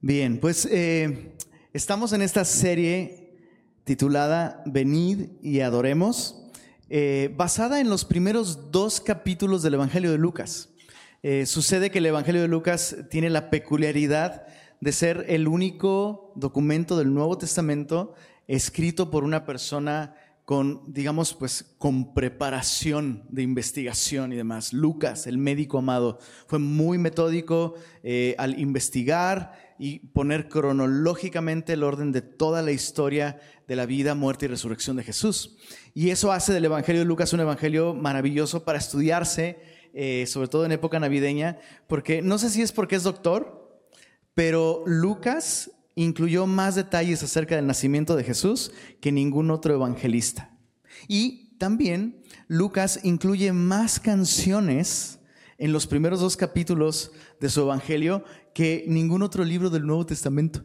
Bien, pues eh, estamos en esta serie titulada Venid y adoremos, eh, basada en los primeros dos capítulos del Evangelio de Lucas. Eh, sucede que el Evangelio de Lucas tiene la peculiaridad de ser el único documento del Nuevo Testamento escrito por una persona con, digamos, pues con preparación de investigación y demás. Lucas, el médico amado, fue muy metódico al investigar y poner cronológicamente el orden de toda la historia de la vida, muerte y resurrección de Jesús. Y eso hace del Evangelio de Lucas un evangelio maravilloso para estudiarse, eh, sobre todo en época navideña, porque no sé si es porque es doctor, pero Lucas incluyó más detalles acerca del nacimiento de Jesús que ningún otro evangelista. Y también Lucas incluye más canciones en los primeros dos capítulos de su evangelio que ningún otro libro del Nuevo Testamento.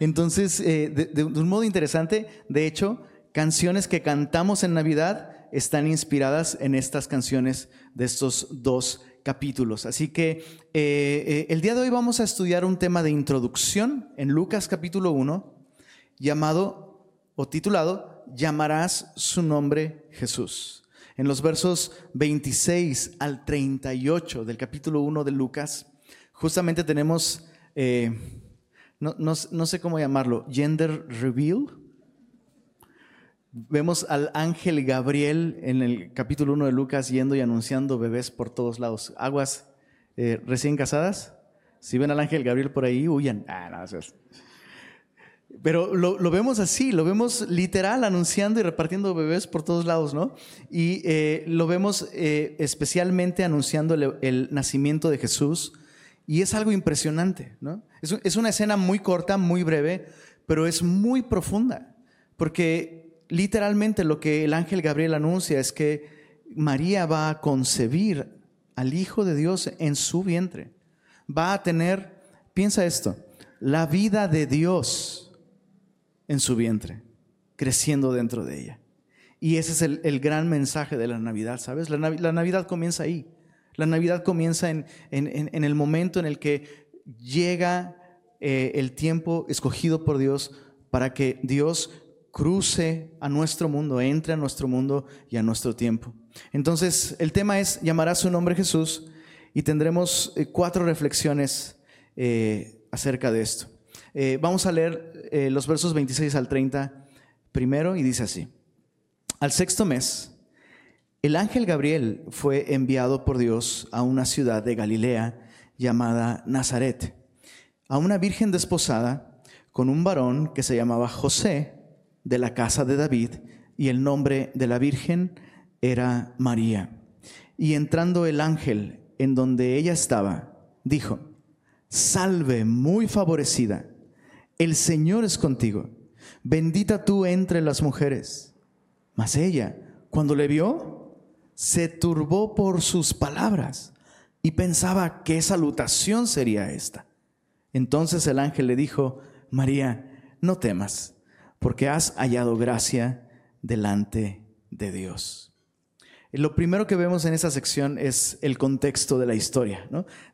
Entonces, eh, de, un modo interesante, de hecho, canciones que cantamos en Navidad están inspiradas en estas canciones de estos dos capítulos. Así que eh, eh, el día de hoy vamos a estudiar un tema de introducción en Lucas capítulo 1 llamado o titulado Llamarás su nombre Jesús. En los versos 26 al 38 del capítulo 1 de Lucas, justamente tenemos, eh, no, no sé cómo llamarlo, gender reveal Vemos al ángel Gabriel en el capítulo 1 de Lucas yendo y anunciando bebés por todos lados. Aguas eh, recién casadas, si ven al ángel Gabriel por ahí, huyan. Ah, no, Pero lo, vemos así, lo vemos literal anunciando y repartiendo bebés por todos lados, ¿no? Y eh, lo vemos especialmente anunciando el, nacimiento de Jesús. Y es algo impresionante, ¿no? Es, una escena muy corta, muy breve, pero es muy profunda. Porque literalmente lo que el ángel Gabriel anuncia es que María va a concebir al Hijo de Dios en su vientre. Va a tener, piensa esto, la vida de Dios en su vientre, creciendo dentro de ella. Y ese es el, gran mensaje de la Navidad, ¿sabes? La, Navidad comienza ahí. La Navidad comienza en, el momento en el que llega eh, el tiempo escogido por Dios para que Dios cruce a nuestro mundo, entre a nuestro mundo y a nuestro tiempo. Entonces, el tema es, llamará su nombre Jesús y tendremos eh, cuatro reflexiones eh, acerca de esto. Vamos a leer los versos 26 al 30 primero y dice así. Al sexto mes, el ángel Gabriel fue enviado por Dios a una ciudad de Galilea llamada Nazaret, a una virgen desposada con un varón que se llamaba José de la casa de David y el nombre de la Virgen era María. Y entrando el ángel en donde ella estaba, dijo, Salve muy favorecida, el Señor es contigo, bendita tú entre las mujeres. Mas ella, cuando le vio, se turbó por sus palabras y pensaba qué salutación sería esta. Entonces el ángel le dijo, María, no temas porque has hallado gracia delante de Dios. Lo primero que vemos en esta sección es el contexto de la historia.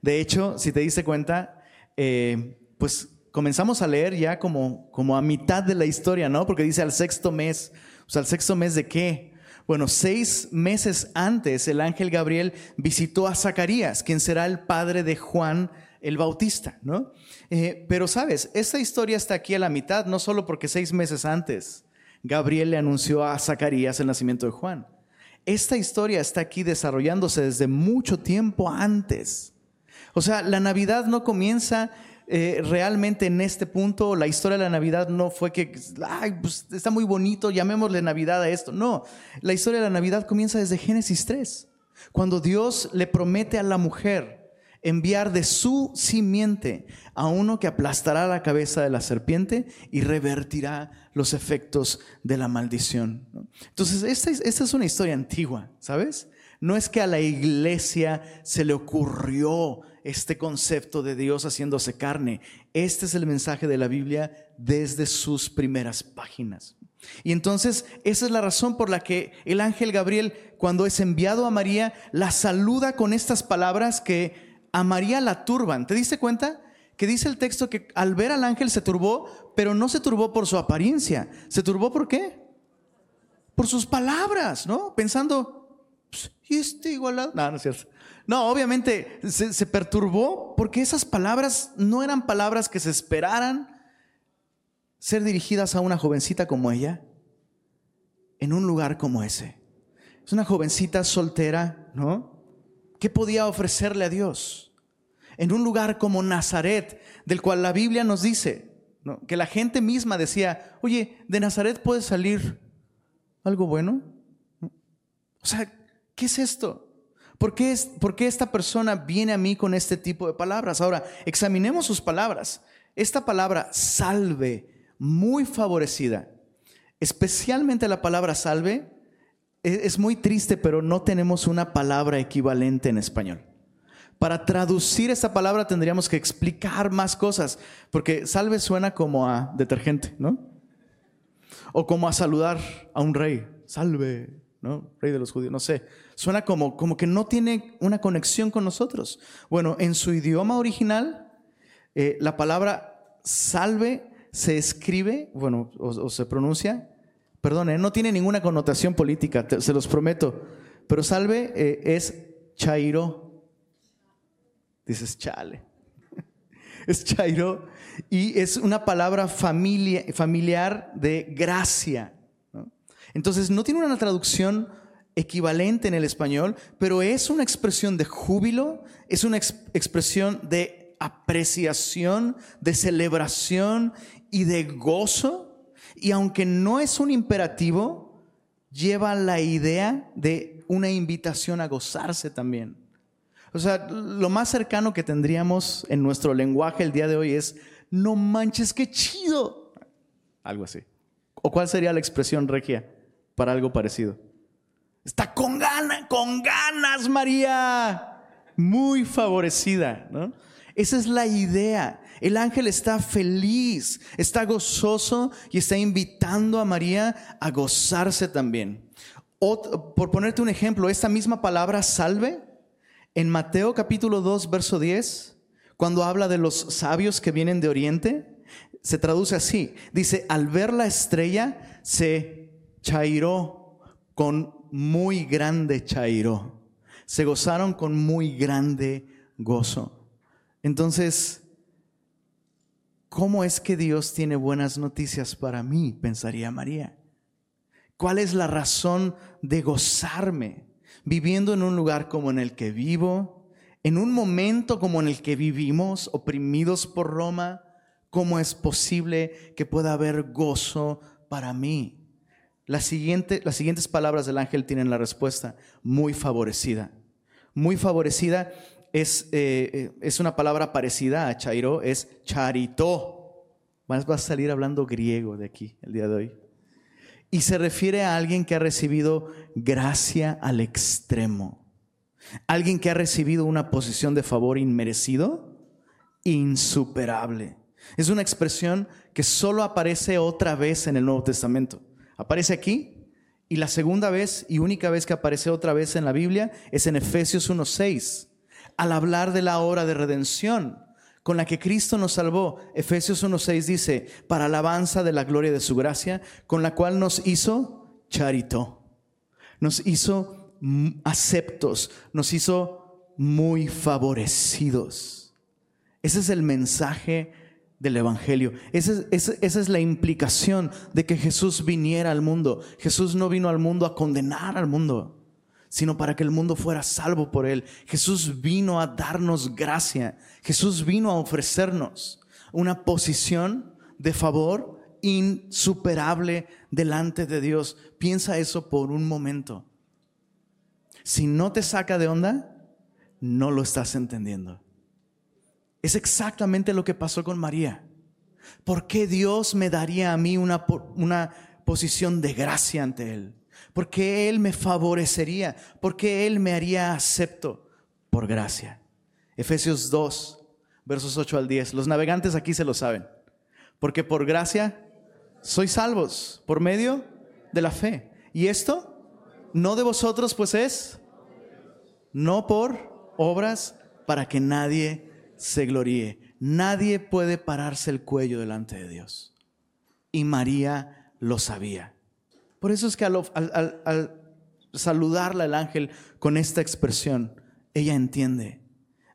De hecho, si te diste cuenta, eh, pues comenzamos a leer ya como, como a mitad de la historia, ¿no? Porque dice al sexto mes. O sea, ¿al sexto mes de qué? Bueno, seis meses antes el ángel Gabriel visitó a Zacarías, quien será el padre de Juan el Bautista, ¿no? Eh, pero sabes, esta historia está aquí a la mitad, no solo porque seis meses antes Gabriel le anunció a Zacarías el nacimiento de Juan. Esta historia está aquí desarrollándose desde mucho tiempo antes. O sea, la Navidad no comienza eh, realmente en este punto. La historia de la Navidad no fue que, pues está muy bonito, llamémosle Navidad a esto. No, la historia de la Navidad comienza desde Génesis 3, cuando Dios le promete a la mujer, enviar de su simiente a uno que aplastará la cabeza de la serpiente y revertirá los efectos de la maldición. Entonces, esta es, esta es una historia antigua, ¿sabes? No es que a la iglesia se le ocurrió este concepto de Dios haciéndose carne. Este es el mensaje de la Biblia desde sus primeras páginas. Y entonces esa es la razón por la que el ángel Gabriel, cuando es enviado a María, la saluda con estas palabras que a María la turban. ¿Te diste cuenta? que dice el texto que al ver al ángel se turbó, pero no se turbó por su apariencia. ¿Se turbó por qué? Por sus palabras, ¿no? Pensando, ¿y este igualado? No, no es cierto. No, obviamente se, se perturbó porque esas palabras no eran palabras que se esperaran ser dirigidas a una jovencita como ella en un lugar como ese. Es una jovencita soltera, ¿no? ¿Qué podía ofrecerle a Dios? En un lugar como Nazaret, del cual la Biblia nos dice, que la gente misma decía, oye, de Nazaret puede salir algo bueno. O sea, ¿qué es esto? ¿Por qué, es, ¿Por qué esta persona viene a mí con este tipo de palabras? Ahora, examinemos sus palabras. Esta palabra salve, muy favorecida, especialmente la palabra salve, e, es muy triste, pero no tenemos una palabra equivalente en español. Para traducir esta palabra tendríamos que explicar más cosas, porque salve suena como a detergente, ¿no? O como a saludar a un rey, salve, ¿no? Rey de los judíos, no sé. Suena como, como que no tiene una conexión con nosotros. Bueno, en su idioma original, eh, la palabra salve se escribe, bueno, o, se pronuncia, perdón, no tiene ninguna connotación política, se los prometo, pero salve eh, es chairo dices, chale. es chairo y es una palabra familia, familiar de gracia. Entonces no tiene una traducción equivalente en el español, pero es una expresión de júbilo, es una expresión de apreciación, de celebración y de gozo. Y aunque no es un imperativo, lleva la idea de una invitación a gozarse también. O sea, lo más cercano que tendríamos en nuestro lenguaje el día de hoy es, no manches, qué chido. Algo así. ¿O cuál sería la expresión regia para algo parecido? Está con ganas, con ganas, María. Muy favorecida, ¿no? Esa es la idea. El ángel está feliz, está gozoso y está invitando a María a gozarse también. por ponerte un ejemplo, esta misma palabra salve en Mateo capítulo 2, verso 10, cuando habla de los sabios que vienen de Oriente, se traduce así. Dice, al ver la estrella, se chairó con muy grande chairó. Se gozaron con muy grande gozo. Entonces, ¿cómo es que Dios tiene buenas noticias para mí? Pensaría María. ¿Cuál es la razón de gozarme? viviendo en un lugar como en el que vivo, en un momento como en el que vivimos, oprimidos por Roma, ¿cómo es posible que pueda haber gozo para mí? Las siguientes palabras del ángel tienen la respuesta, muy favorecida. Muy favorecida es, eh, eh, es una palabra parecida a chairo, es charito. Vas a salir hablando griego de aquí el día de hoy. Y se refiere a alguien que ha recibido gracia al extremo. Alguien que ha recibido una posición de favor inmerecido, insuperable. Es una expresión que solo aparece otra vez en el Nuevo Testamento. Aparece aquí y la segunda vez y única vez que aparece otra vez en la Biblia es en Efesios 1.6, al hablar de la hora de redención con la que Cristo nos salvó. Efesios 1.6 dice, para alabanza de la gloria de su gracia, con la cual nos hizo charito, nos hizo aceptos, nos hizo muy favorecidos. Ese es el mensaje del Evangelio. Esa es, la implicación de que Jesús viniera al mundo. Jesús no vino al mundo a condenar al mundo sino para que el mundo fuera salvo por él. Jesús vino a darnos gracia. Jesús vino a ofrecernos una posición de favor insuperable delante de Dios. Piensa eso por un momento. Si no te saca de onda, no lo estás entendiendo. Es exactamente lo que pasó con María. ¿Por qué Dios me daría a mí una, una posición de gracia ante Él? porque Él me favorecería, porque Él me haría acepto por gracia. Efesios 2, versos 8 al 10. Los navegantes aquí se lo saben. Porque por gracia sois salvos por medio de la fe. Y esto no de vosotros, pues es no por obras para que nadie se gloríe. Nadie puede pararse el cuello delante de Dios. Y María lo sabía. Por eso es que al, al, al saludarla el ángel con esta expresión, ella entiende.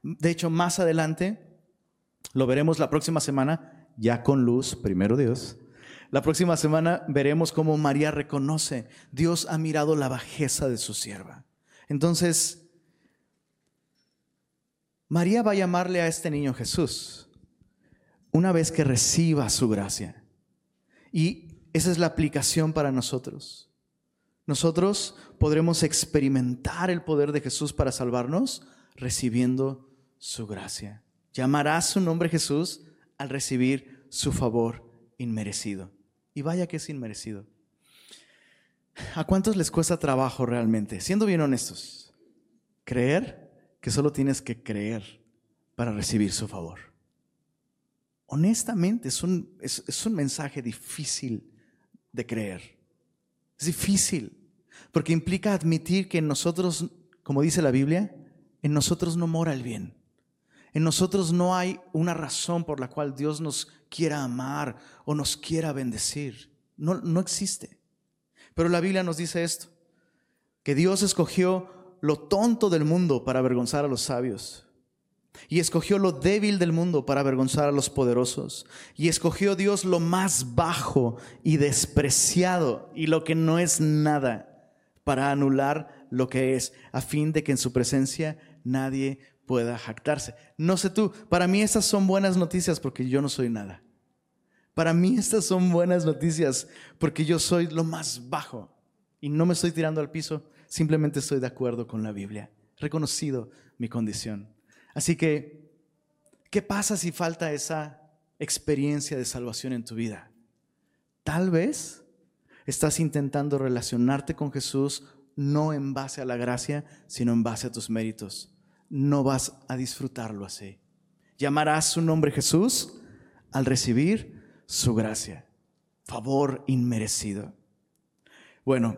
De hecho, más adelante, lo veremos la próxima semana, ya con luz, primero Dios. La próxima semana veremos cómo María reconoce, Dios ha mirado la bajeza de su sierva. Entonces, María va a llamarle a este niño Jesús una vez que reciba su gracia. Y esa es la aplicación para nosotros. Nosotros podremos experimentar el poder de Jesús para salvarnos recibiendo su gracia. Llamará su nombre Jesús al recibir su favor inmerecido. Y vaya que es inmerecido. ¿A cuántos les cuesta trabajo realmente? Siendo bien honestos, creer que solo tienes que creer para recibir su favor. Honestamente, es un, es, un mensaje difícil de creer. Es difícil, porque implica admitir que en nosotros, como dice la Biblia, en nosotros no mora el bien. En nosotros no hay una razón por la cual Dios nos quiera amar o nos quiera bendecir. No, no existe. Pero la Biblia nos dice esto, que Dios escogió lo tonto del mundo para avergonzar a los sabios. Y escogió lo débil del mundo para avergonzar a los poderosos. Y escogió Dios lo más bajo y despreciado y lo que no es nada para anular lo que es, a fin de que en su presencia nadie pueda jactarse. No sé tú, para mí estas son buenas noticias porque yo no soy nada. Para mí estas son buenas noticias porque yo soy lo más bajo y no me estoy tirando al piso, simplemente estoy de acuerdo con la Biblia, reconocido mi condición. Así que, ¿qué pasa si falta esa experiencia de salvación en tu vida? Tal vez estás intentando relacionarte con Jesús no en base a la gracia, sino en base a tus méritos. No vas a disfrutarlo así. Llamarás su nombre Jesús al recibir su gracia. Favor inmerecido. Bueno,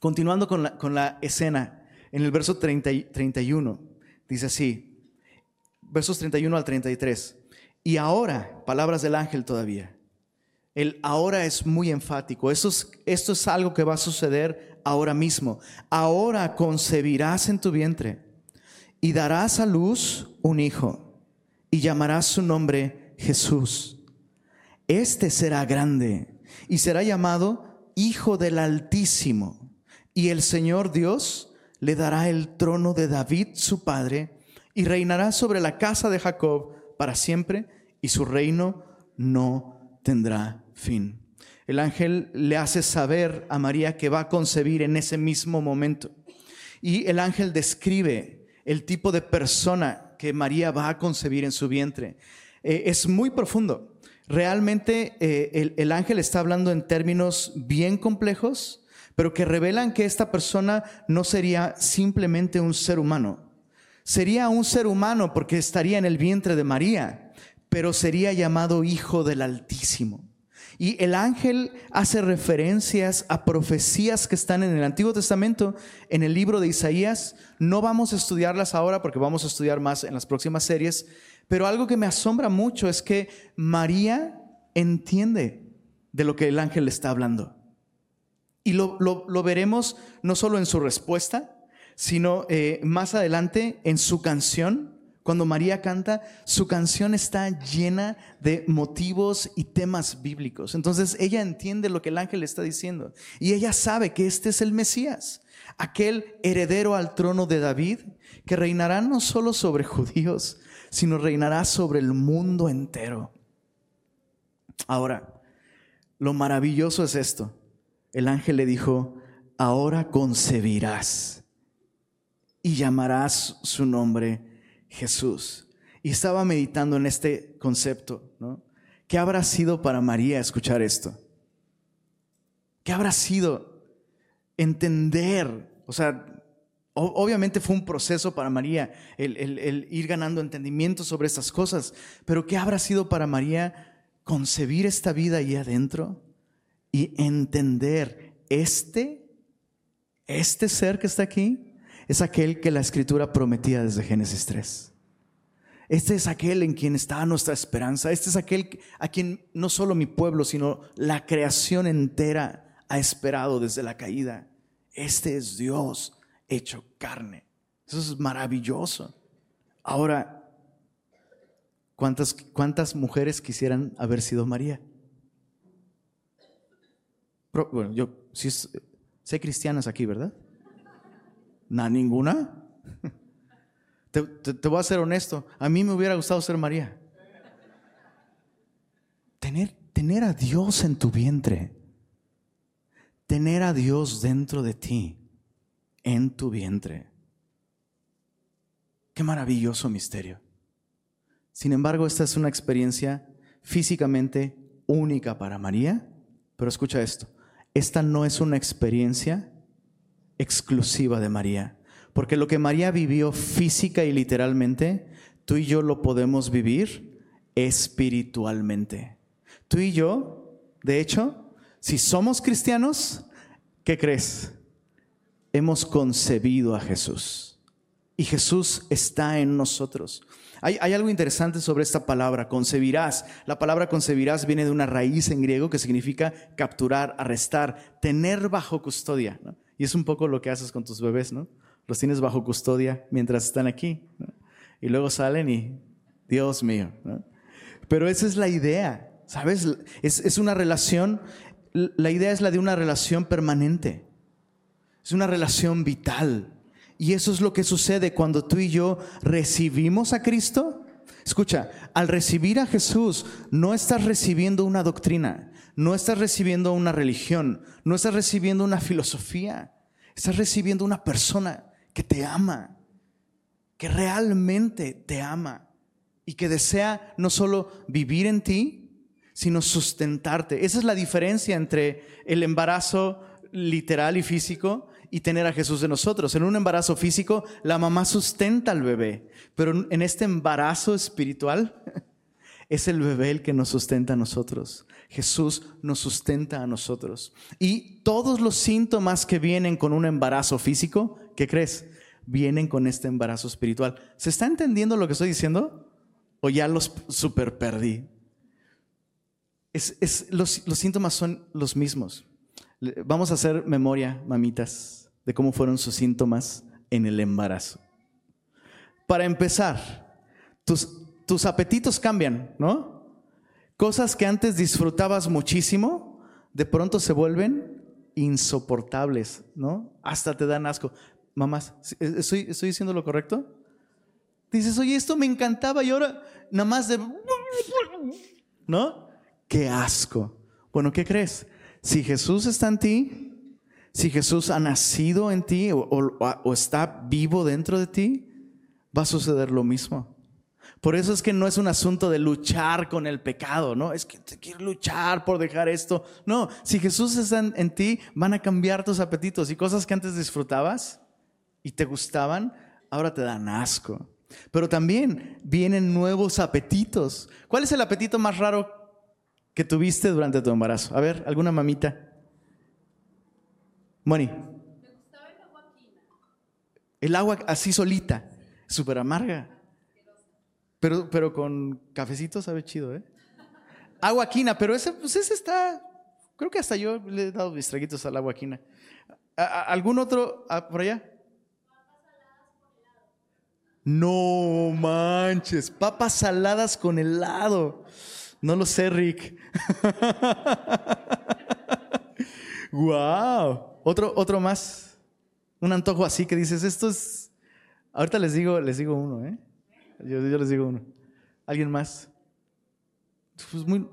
Continuando con la, escena, en el verso 30, 31, dice así, versos 31 al 33. Y ahora, palabras del ángel todavía. El ahora es muy enfático. Esto es, esto es algo que va a suceder ahora mismo. Ahora concebirás en tu vientre y darás a luz un hijo y llamarás su nombre Jesús. Este será grande y será llamado Hijo del Altísimo y el Señor Dios le dará el trono de David, su padre, y reinará sobre la casa de Jacob para siempre, y su reino no tendrá fin. El ángel le hace saber a María que va a concebir en ese mismo momento. Y el ángel describe el tipo de persona que María va a concebir en su vientre. Eh, es muy profundo. Realmente eh, el, el ángel está hablando en términos bien complejos, pero que revelan que esta persona no sería simplemente un ser humano. Sería un ser humano porque estaría en el vientre de María, pero sería llamado Hijo del Altísimo. Y el ángel hace referencias a profecías que están en el Antiguo Testamento, en el libro de Isaías. No vamos a estudiarlas ahora porque vamos a estudiar más en las próximas series, pero algo que me asombra mucho es que María entiende de lo que el ángel le está hablando. Y lo, veremos no solo en su respuesta, sino eh, más adelante en su canción. Cuando María canta, su canción está llena de motivos y temas bíblicos. Entonces ella entiende lo que el ángel está diciendo. Y ella sabe que este es el Mesías, aquel heredero al trono de David, que reinará no solo sobre judíos, sino reinará sobre el mundo entero. Ahora, lo maravilloso es esto el ángel le dijo, ahora concebirás y llamarás su nombre Jesús. Y estaba meditando en este concepto, ¿no? ¿Qué habrá sido para María escuchar esto? ¿Qué habrá sido entender? O sea, obviamente fue un proceso para María el, ir ganando entendimiento sobre estas cosas, pero ¿qué habrá sido para María concebir esta vida ahí adentro? Y entender este, este ser que está aquí, es aquel que la escritura prometía desde Génesis 3. Este es aquel en quien está nuestra esperanza. Este es aquel a quien no solo mi pueblo, sino la creación entera ha esperado desde la caída. Este es Dios hecho carne. Eso es maravilloso. Ahora, ¿cuántas, cuántas mujeres quisieran haber sido María? Bueno, yo sí sé cristianas aquí, ¿verdad? ¿Na ninguna? Te, voy a ser honesto, a mí me hubiera gustado ser María. Tener, tener a Dios en tu vientre, tener a Dios dentro de ti, en tu vientre. Qué maravilloso misterio. Sin embargo, esta es una experiencia físicamente única para María, pero escucha esto, esta no es una experiencia exclusiva de María. Porque lo que María vivió física y literalmente, tú y yo lo podemos vivir espiritualmente. Tú y yo, de hecho, si somos cristianos, ¿qué crees? Hemos concebido a Jesús. Y Jesús está en nosotros. Hay, algo interesante sobre esta palabra, concebirás. La palabra concebirás viene de una raíz en griego que significa capturar, arrestar, tener bajo custodia. Y es un poco lo que haces con tus bebés, ¿no? los tienes bajo custodia mientras están aquí. Y luego salen y, Dios mío. Pero esa es la idea, ¿sabes? Es, una relación, la idea es la de una relación permanente. Es una relación vital. Y eso es lo que sucede cuando tú y yo recibimos a Cristo. Escucha, al recibir a Jesús no estás recibiendo una doctrina, no estás recibiendo una religión, no estás recibiendo una filosofía, estás recibiendo una persona que te ama, que realmente te ama y que desea no solo vivir en ti, sino sustentarte. Esa es la diferencia entre el embarazo literal y físico y tener a Jesús de nosotros. En un embarazo físico, la mamá sustenta al bebé, pero en este embarazo espiritual es el bebé el que nos sustenta a nosotros. Jesús nos sustenta a nosotros. Y todos los síntomas que vienen con un embarazo físico, ¿qué crees? Vienen con este embarazo espiritual. ¿Se está entendiendo lo que estoy diciendo? ¿O ya los super perdí? Es, los, los síntomas son los mismos. Vamos a hacer memoria, mamitas, de cómo fueron sus síntomas en el embarazo. Para empezar, tus, tus apetitos cambian, ¿no? Cosas que antes disfrutabas muchísimo, de pronto se vuelven insoportables, ¿no? Hasta te dan asco. Mamás, ¿estoy, ¿estoy diciendo lo correcto? Dices, oye, esto me encantaba y ahora nada más de... ¿No? Qué asco. Bueno, ¿qué crees? Si Jesús está en ti, si Jesús ha nacido en ti o, está vivo dentro de ti, va a suceder lo mismo. Por eso es que no es un asunto de luchar con el pecado, ¿no? Es que te quiero luchar por dejar esto. No, si Jesús está en, ti, van a cambiar tus apetitos y cosas que antes disfrutabas y te gustaban, ahora te dan asco. Pero también vienen nuevos apetitos. ¿Cuál es el apetito más raro que tuviste durante tu embarazo? A ver, alguna mamita. Moni. Me gustaba el agua El agua así solita, súper amarga. Pero, pero con cafecito sabe chido, ¿eh? Agua quina, pero ese, pues ese está. Creo que hasta yo le he dado mis traguitos al agua quina. ¿Algún otro por allá? No manches, papas saladas con helado. No lo sé, Rick. wow. Otro, otro más. Un antojo así que dices, esto es. Ahorita les digo, les digo uno, ¿eh? Yo, les digo uno. ¿Alguien más? Pues muy...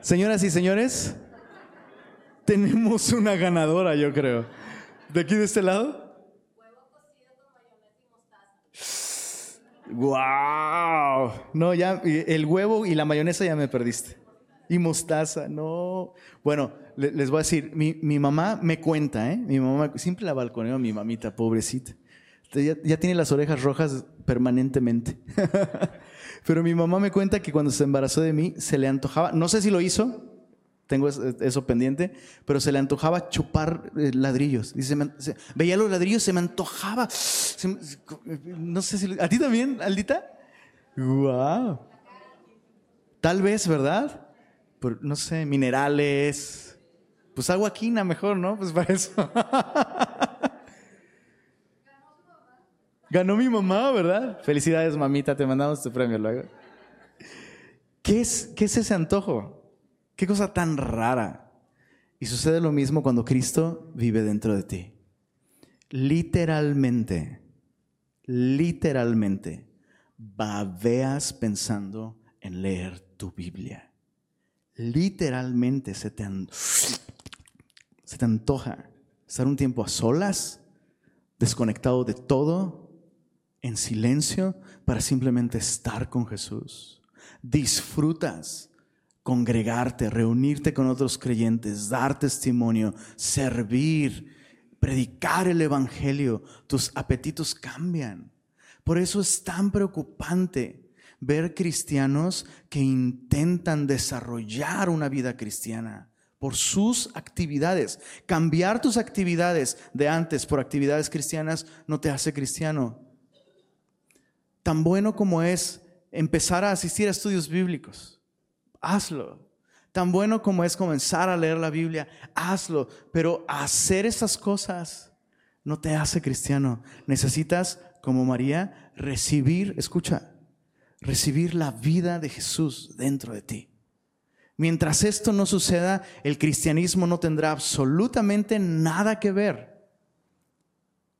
Señoras y señores, tenemos una ganadora, yo creo. ¿De aquí de este lado? Huevo cocido con mayonesa y mostaza. ¡Wow! No, ya, el huevo y la mayonesa ya me perdiste. Y mostaza, no. Bueno, les voy a decir, mi, mamá me cuenta, ¿eh? Mi mamá, siempre la balconeo mi mamita, pobrecita. Ya, tiene las orejas rojas permanentemente. Pero mi mamá me cuenta que cuando se embarazó de mí se le antojaba, no sé si lo hizo, tengo eso pendiente, pero se le antojaba chupar eh, ladrillos. Dice, veía los ladrillos, se me antojaba. no sé si... ¿A ti también, Aldita? ¡Wow! Tal vez, ¿verdad? Por, no sé, minerales. Pues agua quina mejor, ¿no? Pues para eso. Ganó mi mamá, ¿verdad? Felicidades, mamita, te mandamos tu premio luego. ¿Qué es, qué es ese antojo? Qué cosa tan rara. Y sucede lo mismo cuando Cristo vive dentro de ti. Literalmente, literalmente, babeas pensando en leer tu Biblia. Literalmente se te, se te antoja estar un tiempo a solas, desconectado de todo, en silencio, para simplemente estar con Jesús. Disfrutas congregarte, reunirte con otros creyentes, dar testimonio, servir, predicar el Evangelio, tus apetitos cambian. Por eso es tan preocupante ver cristianos que intentan desarrollar una vida cristiana por sus actividades. Cambiar tus actividades de antes por actividades cristianas no te hace cristiano. Tan bueno como es empezar a asistir a estudios bíblicos hazlo. Tan bueno como es comenzar a leer la Biblia, hazlo. Pero hacer esas cosas no te hace cristiano. Necesitas, como María, recibir, escucha, recibir la vida de Jesús dentro de ti. Mientras esto no suceda, el cristianismo no tendrá absolutamente nada que ver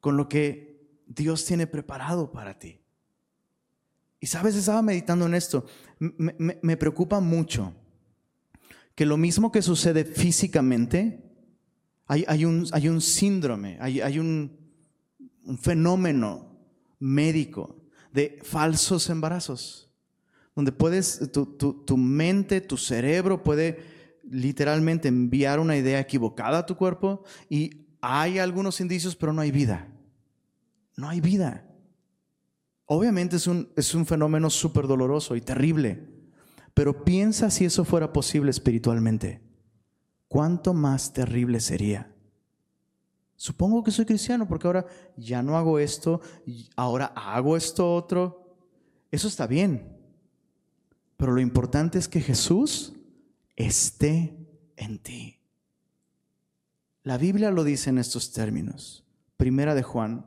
con lo que Dios tiene preparado para ti. Y sabes, estaba meditando en esto. Me, preocupa mucho que lo mismo que sucede físicamente, hay, un, síndrome, hay, un, fenómeno médico de falsos embarazos, donde puedes, tu mente, tu cerebro puede literalmente enviar una idea equivocada a tu cuerpo y hay algunos indicios, pero no hay vida. No hay vida. Obviamente es un, es un fenómeno súper doloroso y terrible, pero piensa si eso fuera posible espiritualmente. ¿Cuánto más terrible sería? Supongo que soy cristiano porque ahora ya no hago esto, ahora hago esto otro. Eso está bien. Pero lo importante es que Jesús esté en ti. La Biblia lo dice en estos términos. Primera de Juan,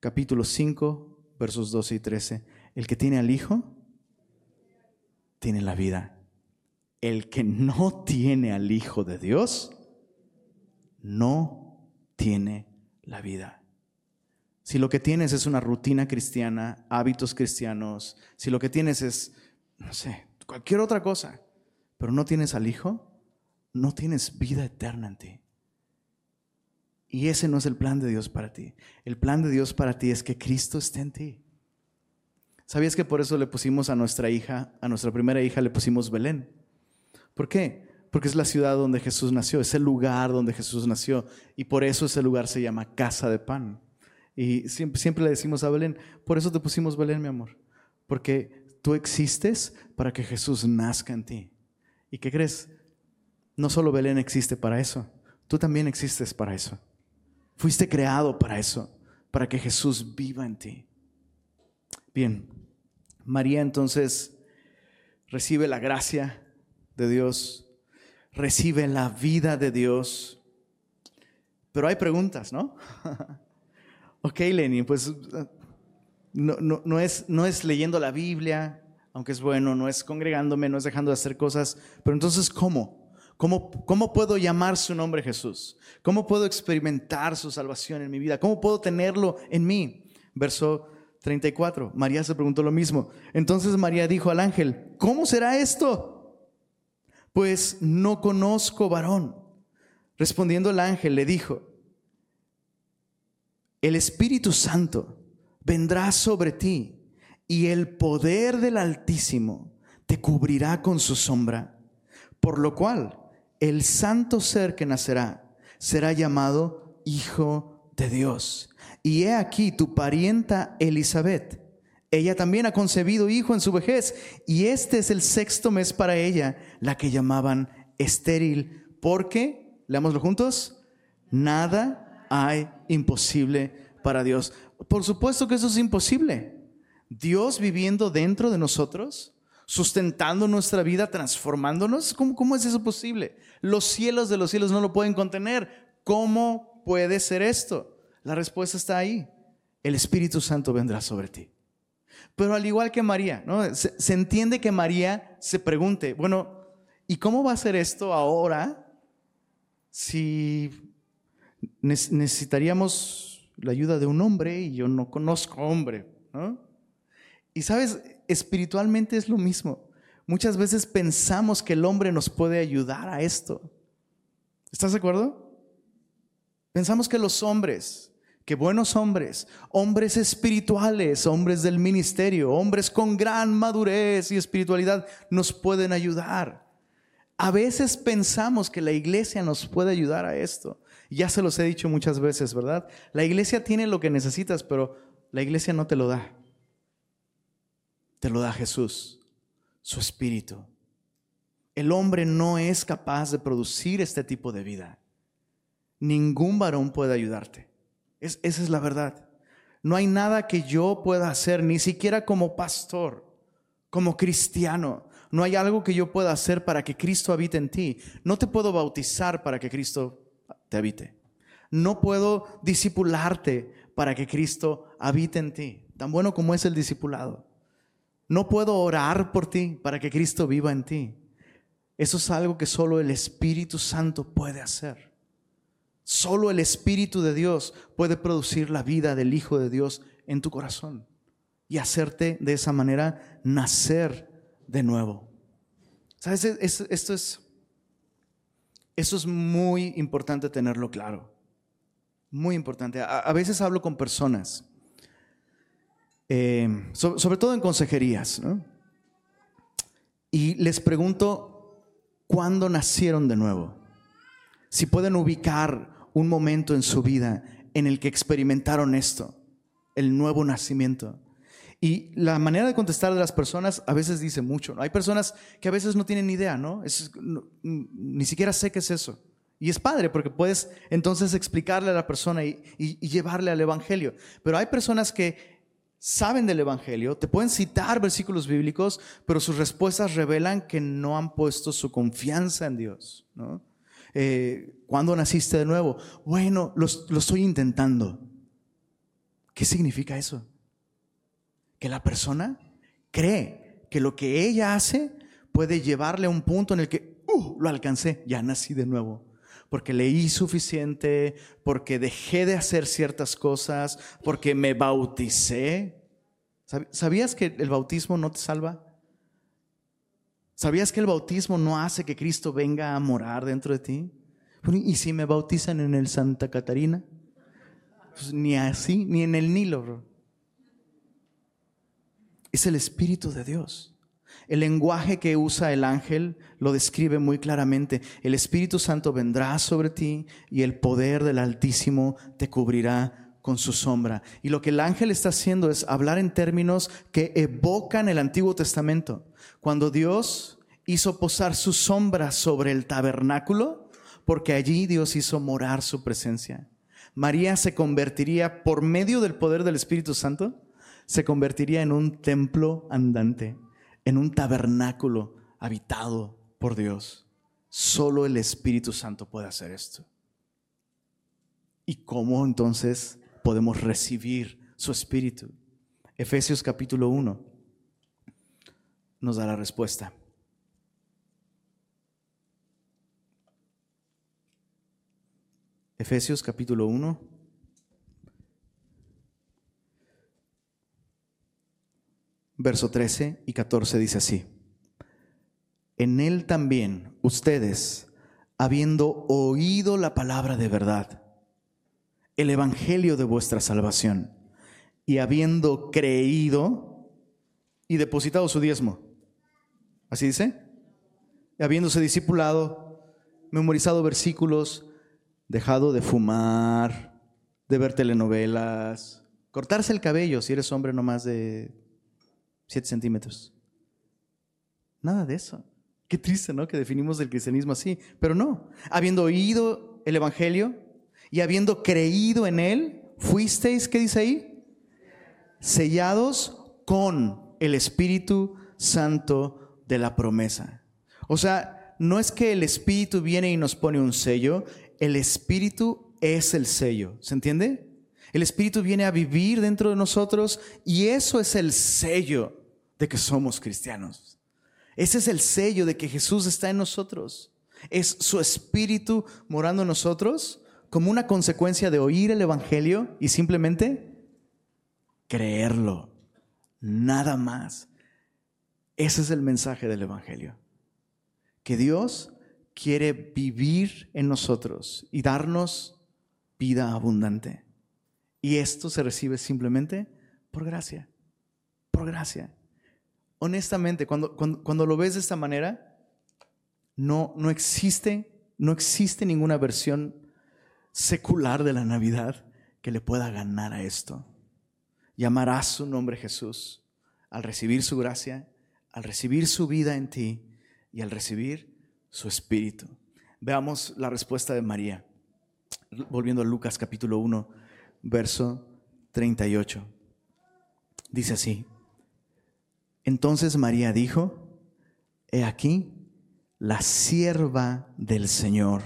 capítulo 5, versos 12 y 13. El que tiene al Hijo, tiene la vida. El que no tiene al Hijo de Dios, no tiene la vida. Si lo que tienes es una rutina cristiana, hábitos cristianos, si lo que tienes es, no sé, cualquier otra cosa, pero no tienes al Hijo, no tienes vida eterna en ti. Y ese no es el plan de Dios para ti. El plan de Dios para ti es que Cristo esté en ti. ¿Sabías que por eso le pusimos a nuestra hija, a nuestra primera hija, le pusimos Belén? ¿Por qué? Porque es la ciudad donde Jesús nació, es el lugar donde Jesús nació. Y por eso ese lugar se llama Casa de Pan. Y siempre, le decimos a Belén, por eso te pusimos Belén, mi amor. Porque tú existes para que Jesús nazca en ti. ¿Y qué crees? No solo Belén existe para eso, tú también existes para eso. Fuiste creado para eso, para que Jesús viva en ti. Bien, María entonces recibe la gracia de Dios, recibe la vida de Dios, pero hay preguntas, ¿no? ok, Lenny, pues no, no, es, no es leyendo la Biblia, aunque es bueno, no es congregándome, no es dejando de hacer cosas, pero entonces, ¿cómo? ¿Cómo, puedo llamar su nombre Jesús? ¿Cómo puedo experimentar su salvación en mi vida? ¿Cómo puedo tenerlo en mí? Verso 34. María se preguntó lo mismo. Entonces María dijo al ángel, ¿cómo será esto? Pues no conozco varón. Respondiendo el ángel le dijo, el Espíritu Santo vendrá sobre ti y el poder del Altísimo te cubrirá con su sombra, por lo cual el santo ser que nacerá será llamado Hijo de Dios. Y he aquí tu parienta Elizabeth. Ella también ha concebido hijo en su vejez, y este es el sexto mes para ella, la que llamaban estéril, porque, leámoslo juntos, nada hay imposible para Dios. Por supuesto que eso es imposible. Dios viviendo dentro de nosotros, sustentando nuestra vida, transformándonos, ¿cómo, cómo es eso posible? Los cielos de los cielos no lo pueden contener. ¿Cómo puede ser esto? La respuesta está ahí. El Espíritu Santo vendrá sobre ti. Pero al igual que María, ¿no? se, entiende que María se pregunte, bueno, ¿y cómo va a ser esto ahora si necesitaríamos la ayuda de un hombre y yo no conozco hombre? ¿no? Y sabes, espiritualmente es lo mismo. Muchas veces pensamos que el hombre nos puede ayudar a esto. ¿Estás de acuerdo? Pensamos que los hombres, que buenos hombres, hombres espirituales, hombres del ministerio, hombres con gran madurez y espiritualidad, nos pueden ayudar. A veces pensamos que la iglesia nos puede ayudar a esto. Ya se los he dicho muchas veces, ¿verdad? La iglesia tiene lo que necesitas, pero la iglesia no te lo da te lo da Jesús, su espíritu. El hombre no es capaz de producir este tipo de vida. Ningún varón puede ayudarte. esa es la verdad. No hay nada que yo pueda hacer, ni siquiera como pastor, como cristiano. No hay algo que yo pueda hacer para que Cristo habite en ti. No te puedo bautizar para que Cristo te habite. No puedo discipularte para que Cristo habite en ti. Tan bueno como es el discipulado. No puedo orar por ti para que Cristo viva en ti. Eso es algo que solo el Espíritu Santo puede hacer. Solo el Espíritu de Dios puede producir la vida del Hijo de Dios en tu corazón y hacerte de esa manera nacer de nuevo. ¿Sabes? Esto es, eso es muy importante tenerlo claro. Muy importante. a veces hablo con personas eh, sobre todo en consejerías, y les pregunto cuándo nacieron de nuevo. Si pueden ubicar un momento en su vida en el que experimentaron esto, el nuevo nacimiento. Y la manera de contestar de las personas a veces dice mucho. Hay personas que a veces no tienen idea, ¿no? ni siquiera sé qué es eso. Y es padre porque puedes entonces explicarle a la persona y llevarle al Evangelio. Pero hay personas que saben del Evangelio, te pueden citar versículos bíblicos, pero sus respuestas revelan que no han puesto su confianza en Dios. Eh, ¿Cuándo naciste de nuevo? Bueno, lo, lo estoy intentando. ¿Qué significa eso? Que la persona cree que lo que ella hace puede llevarle a un punto en el que, uh, lo alcancé, ya nací de nuevo porque leí suficiente, porque dejé de hacer ciertas cosas, porque me bauticé. ¿Sabías que el bautismo no te salva? ¿Sabías que el bautismo no hace que Cristo venga a morar dentro de ti? ¿Y si me bautizan en el Santa Catarina? Pues ni así, ni en el Nilo. Es el Espíritu de Dios. El lenguaje que usa el ángel lo describe muy claramente. El Espíritu Santo vendrá sobre ti y el poder del Altísimo te cubrirá con su sombra. Y lo que el ángel está haciendo es hablar en términos que evocan el Antiguo Testamento. Cuando Dios hizo posar su sombra sobre el tabernáculo, porque allí Dios hizo morar su presencia. María se convertiría por medio del poder del Espíritu Santo, se convertiría en un templo andante en un tabernáculo habitado por Dios. Solo el Espíritu Santo puede hacer esto. ¿Y cómo entonces podemos recibir su Espíritu? Efesios capítulo 1 nos da la respuesta. Efesios capítulo 1 verso 13 y 14 dice así. En él también ustedes, habiendo oído la palabra de verdad, el evangelio de vuestra salvación, y habiendo creído y depositado su diezmo. ¿Así dice? Habiéndose discipulado, memorizado versículos, dejado de fumar, de ver telenovelas, cortarse el cabello si eres hombre no más de 7 centímetros. Nada de eso. Qué triste, ¿no? Que definimos el cristianismo así. Pero no. Habiendo oído el Evangelio y habiendo creído en él, fuisteis, ¿qué dice ahí? Sellados con el Espíritu Santo de la promesa. O sea, no es que el Espíritu viene y nos pone un sello, el Espíritu es el sello. ¿Se entiende? El Espíritu viene a vivir dentro de nosotros y eso es el sello de que somos cristianos. Ese es el sello de que Jesús está en nosotros. Es su Espíritu morando en nosotros como una consecuencia de oír el Evangelio y simplemente creerlo. Nada más. Ese es el mensaje del Evangelio. Que Dios quiere vivir en nosotros y darnos vida abundante. Y esto se recibe simplemente por gracia. Por gracia honestamente, cuando, cuando, lo ves de esta manera, no, no, existe, no existe ninguna versión secular de la Navidad que le pueda ganar a esto. Llamarás su nombre Jesús al recibir su gracia, al recibir su vida en ti y al recibir su espíritu. Veamos la respuesta de María. Volviendo a Lucas capítulo 1, verso 38. Dice así, entonces María dijo, he aquí la sierva del Señor,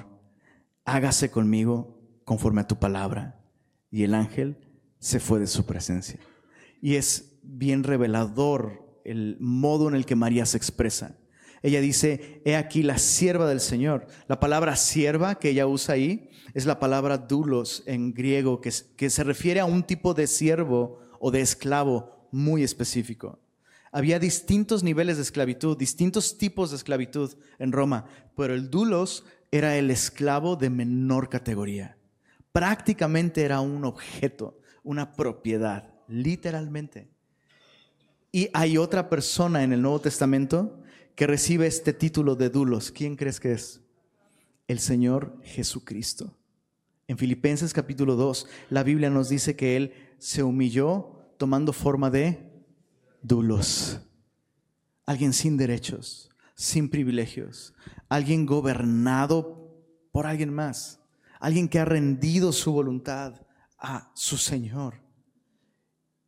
hágase conmigo conforme a tu palabra. Y el ángel se fue de su presencia. Y es bien revelador el modo en el que María se expresa. Ella dice, he aquí la sierva del Señor. La palabra sierva que ella usa ahí es la palabra dulos en griego, que, que se refiere a un tipo de siervo o de esclavo muy específico. Había distintos niveles de esclavitud, distintos tipos de esclavitud en Roma, pero el dulos era el esclavo de menor categoría. Prácticamente era un objeto, una propiedad, literalmente. Y hay otra persona en el Nuevo Testamento que recibe este título de dulos. ¿Quién crees que es? El Señor Jesucristo. En Filipenses capítulo 2, la Biblia nos dice que Él se humilló tomando forma de dulos, alguien sin derechos, sin privilegios, alguien gobernado por alguien más, alguien que ha rendido su voluntad a su Señor.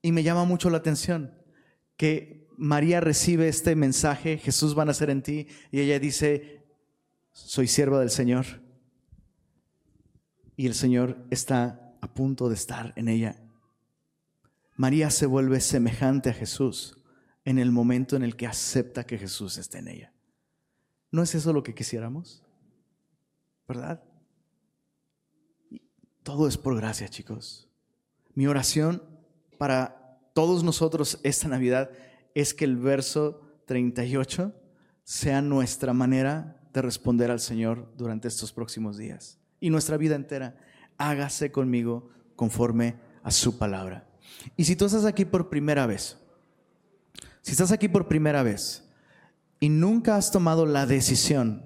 Y me llama mucho la atención que María recibe este mensaje, Jesús va a nacer en ti, y ella dice, soy sierva del Señor. Y el Señor está a punto de estar en ella María se vuelve semejante a Jesús en el momento en el que acepta que Jesús esté en ella. ¿No es eso lo que quisiéramos? ¿Verdad? Todo es por gracia, chicos. Mi oración para todos nosotros esta Navidad es que el verso 38 sea nuestra manera de responder al Señor durante estos próximos días. Y nuestra vida entera, hágase conmigo conforme a su palabra. Y si tú estás aquí por primera vez, si estás aquí por primera vez y nunca has tomado la decisión,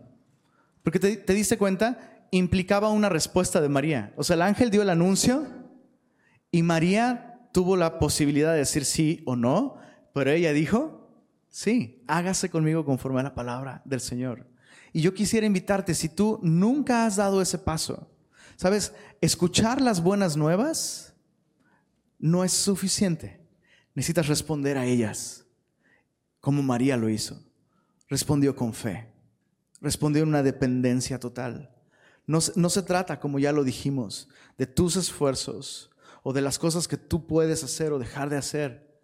porque te, diste cuenta, implicaba una respuesta de María. O sea, el ángel dio el anuncio y María tuvo la posibilidad de decir sí o no, pero ella dijo, sí, hágase conmigo conforme a la palabra del Señor. Y yo quisiera invitarte, si tú nunca has dado ese paso, ¿sabes? Escuchar las buenas nuevas no es suficiente. Necesitas responder a ellas, como María lo hizo. Respondió con fe, respondió en una dependencia total. No, no se trata, como ya lo dijimos, de tus esfuerzos o de las cosas que tú puedes hacer o dejar de hacer.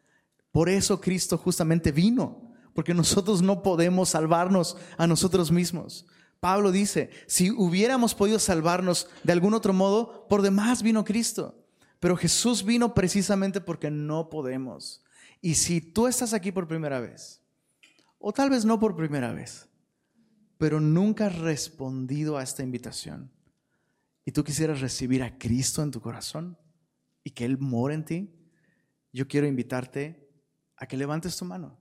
Por eso Cristo justamente vino, porque nosotros no podemos salvarnos a nosotros mismos. Pablo dice, si hubiéramos podido salvarnos de algún otro modo, por demás vino Cristo. Pero Jesús vino precisamente porque no podemos. Y si tú estás aquí por primera vez, o tal vez no por primera vez, pero nunca has respondido a esta invitación, y tú quisieras recibir a Cristo en tu corazón y que Él more en ti, yo quiero invitarte a que levantes tu mano.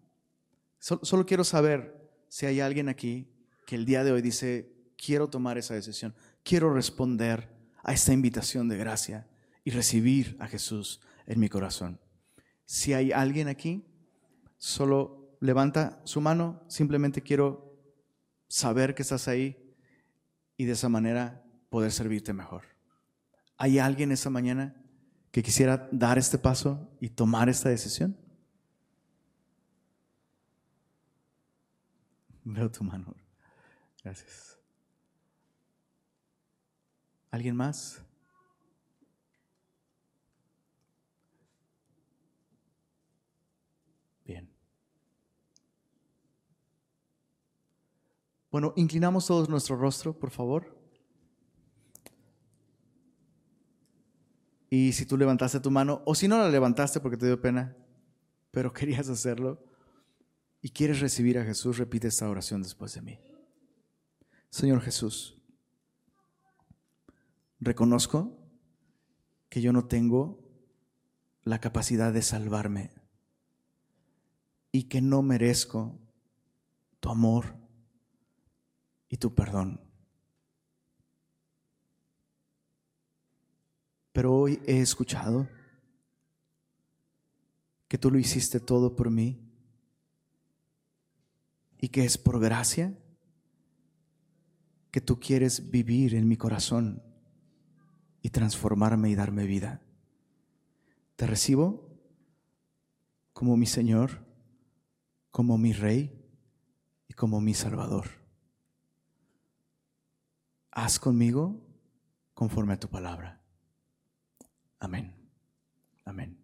Solo, quiero saber si hay alguien aquí que el día de hoy dice, quiero tomar esa decisión, quiero responder a esta invitación de gracia y recibir a Jesús en mi corazón. Si hay alguien aquí, solo levanta su mano, simplemente quiero saber que estás ahí y de esa manera poder servirte mejor. ¿Hay alguien esa mañana que quisiera dar este paso y tomar esta decisión? Veo tu mano. Gracias. ¿Alguien más? Bien. Bueno, inclinamos todos nuestro rostro, por favor. Y si tú levantaste tu mano, o si no la levantaste porque te dio pena, pero querías hacerlo, y quieres recibir a Jesús, repite esta oración después de mí. Señor Jesús, reconozco que yo no tengo la capacidad de salvarme y que no merezco tu amor y tu perdón. Pero hoy he escuchado que tú lo hiciste todo por mí y que es por gracia que tú quieres vivir en mi corazón y transformarme y darme vida. Te recibo como mi Señor, como mi Rey y como mi Salvador. Haz conmigo conforme a tu palabra. Amén. Amén.